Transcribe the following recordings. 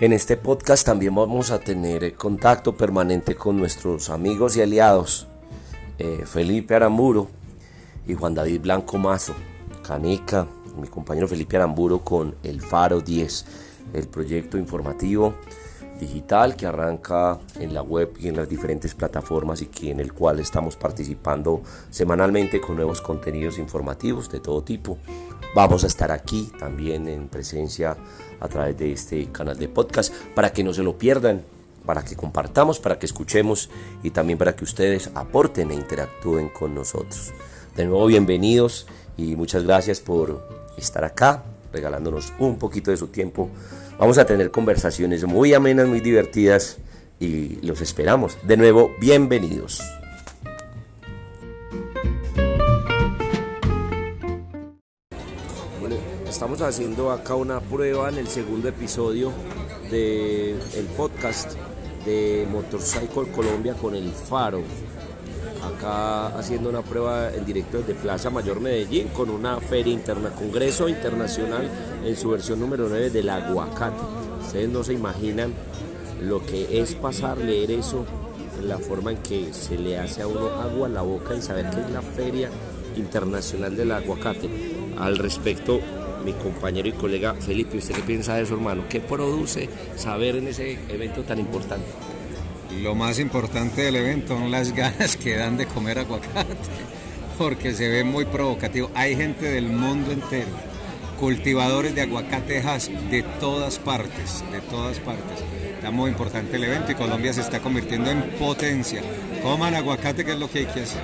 En este podcast también vamos a tener contacto permanente con nuestros amigos y aliados eh, Felipe Aramburo y Juan David Blanco Mazo, Canica, mi compañero Felipe Aramburo con El Faro 10, el proyecto informativo digital que arranca en la web y en las diferentes plataformas y que en el cual estamos participando semanalmente con nuevos contenidos informativos de todo tipo. Vamos a estar aquí también en presencia a través de este canal de podcast para que no se lo pierdan, para que compartamos, para que escuchemos y también para que ustedes aporten e interactúen con nosotros. De nuevo, bienvenidos y muchas gracias por estar acá, regalándonos un poquito de su tiempo Vamos a tener conversaciones muy amenas, muy divertidas y los esperamos. De nuevo, bienvenidos. Bueno, estamos haciendo acá una prueba en el segundo episodio del podcast de Motorcycle Colombia con el Faro acá haciendo una prueba en directo desde Plaza Mayor Medellín con una feria interna, Congreso Internacional en su versión número 9 del aguacate. Ustedes no se imaginan lo que es pasar, leer eso, la forma en que se le hace a uno agua a la boca y saber que es la Feria Internacional del Aguacate. Al respecto, mi compañero y colega Felipe, ¿usted qué piensa de eso, hermano? ¿Qué produce saber en ese evento tan importante? Lo más importante del evento son las ganas que dan de comer aguacate, porque se ve muy provocativo. Hay gente del mundo entero, cultivadores de aguacatejas de todas partes, de todas partes. Está muy importante el evento y Colombia se está convirtiendo en potencia. Coman aguacate, que es lo que hay que hacer.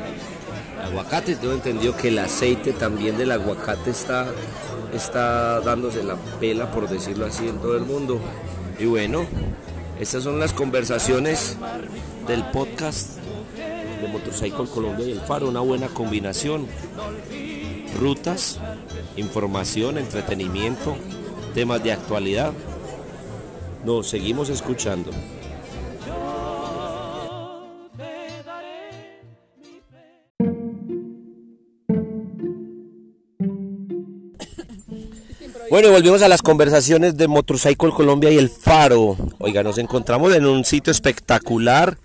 Aguacate, tengo entendido que el aceite también del aguacate está, está dándose la pela, por decirlo así, en todo el mundo. Y bueno, estas son las conversaciones del podcast de Motorcycle Colombia y el Faro, una buena combinación. Rutas, información, entretenimiento, temas de actualidad. Nos seguimos escuchando. Bueno, y volvimos a las conversaciones de Motorcycle Colombia y el Faro. Oiga, nos encontramos en un sitio espectacular.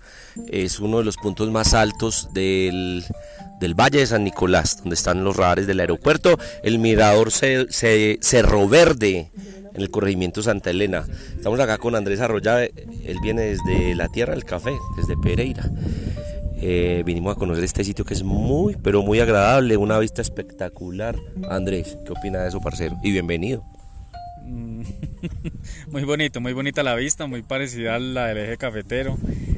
Es uno de los puntos más altos del, Valle de San Nicolás, donde están los radares del aeropuerto. El mirador Cerro Verde en el corregimiento Santa Elena. Estamos acá con Andrés Arroya. Él viene desde la Tierra del Café, desde Pereira. Eh, vinimos a conocer este sitio que es muy, pero muy agradable, una vista espectacular. Andrés, ¿qué opina de eso, parcero? Y bienvenido. Muy bonito, muy bonita la vista, muy parecida a la del eje cafetero,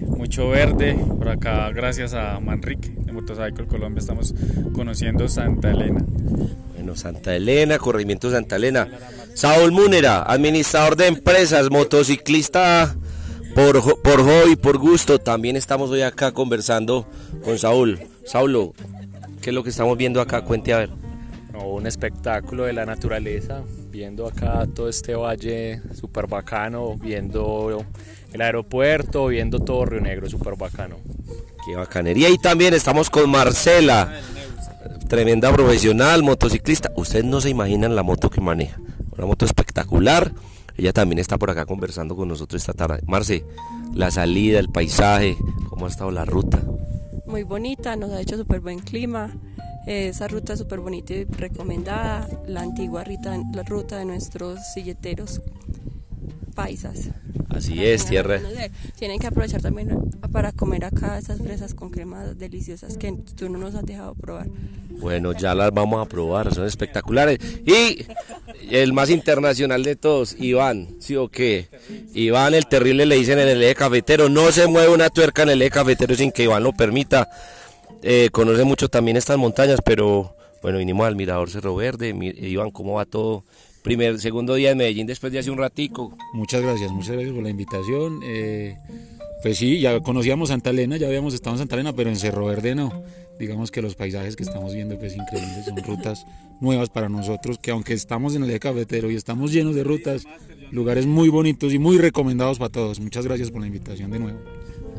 mucho verde. Por acá, gracias a Manrique de Motorcycle Colombia, estamos conociendo Santa Elena. Bueno, Santa Elena, corregimiento Santa Elena. Saúl Múnera, administrador de empresas, motociclista por, por hobby, por gusto. También estamos hoy acá conversando con Saúl. Saulo, ¿qué es lo que estamos viendo acá? Cuente a ver. un espectáculo de la naturaleza, viendo acá todo este valle súper bacano, viendo el aeropuerto, viendo todo Río Negro, súper bacano. Qué bacanería. Y también estamos con Marcela, tremenda profesional, motociclista. Ustedes no se imaginan la moto que maneja. Una moto espectacular ella también está por acá conversando con nosotros esta tarde. Marce, la salida, el paisaje, ¿cómo ha estado la ruta? Muy bonita, nos ha hecho súper buen clima. Esa ruta súper bonita y recomendada. La antigua la ruta de nuestros silleteros paisas. Así es, tierra. Tienen que aprovechar también para comer acá esas fresas con crema deliciosas que tú no nos has dejado probar. Bueno, ya las vamos a probar, son espectaculares. Y el más internacional de todos, Iván, ¿sí o qué? Iván el terrible le dicen en el eje cafetero, no se mueve una tuerca en el eje cafetero sin que Iván lo permita. Eh, conoce mucho también estas montañas, pero bueno, vinimos al Mirador Cerro Verde. Iván, ¿cómo va todo? Primer, segundo día en Medellín después de hace un ratico. Muchas gracias, muchas gracias por la invitación. Eh, pues sí, ya conocíamos Santa Elena, ya habíamos estado en Santa Elena, pero en Cerro Verde no digamos que los paisajes que estamos viendo pues increíbles, son rutas nuevas para nosotros, que aunque estamos en el eje cafetero y estamos llenos de rutas, lugares muy bonitos y muy recomendados para todos. Muchas gracias por la invitación de nuevo.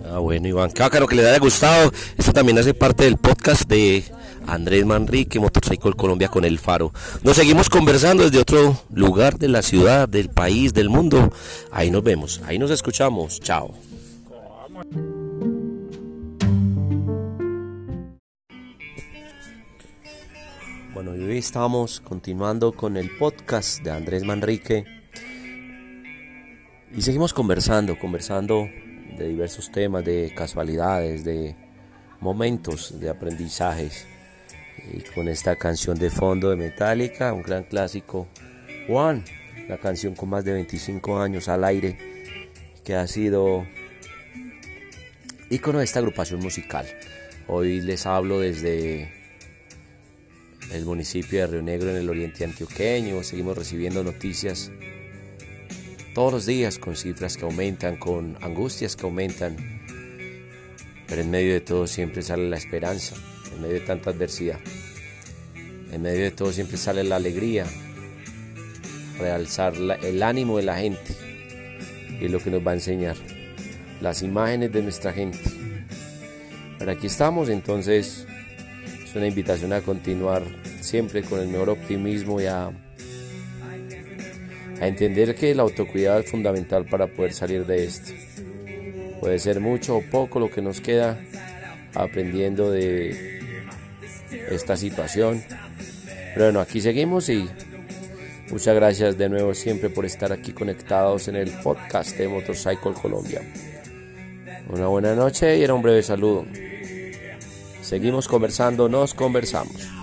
Ah, bueno, Iván, qué bacano que les haya gustado. Esto también hace parte del podcast de Andrés Manrique, Motorcycle Colombia con El Faro. Nos seguimos conversando desde otro lugar de la ciudad, del país, del mundo. Ahí nos vemos, ahí nos escuchamos. Chao. Bueno, hoy estamos continuando con el podcast de Andrés Manrique y seguimos conversando, conversando de diversos temas, de casualidades, de momentos, de aprendizajes. Y con esta canción de fondo de Metallica, un gran clásico, One, la canción con más de 25 años al aire, que ha sido ícono de esta agrupación musical. Hoy les hablo desde el municipio de Río Negro en el oriente antioqueño. Seguimos recibiendo noticias todos los días con cifras que aumentan, con angustias que aumentan. Pero en medio de todo siempre sale la esperanza, en medio de tanta adversidad. En medio de todo siempre sale la alegría, realzar el ánimo de la gente. Y es lo que nos va a enseñar. Las imágenes de nuestra gente. Pero aquí estamos entonces una invitación a continuar siempre con el mejor optimismo y a, a entender que el autocuidado es fundamental para poder salir de esto. Puede ser mucho o poco lo que nos queda aprendiendo de esta situación. Pero bueno, aquí seguimos y muchas gracias de nuevo siempre por estar aquí conectados en el podcast de Motorcycle Colombia. Una buena noche y era un breve saludo. Seguimos conversando, nos conversamos.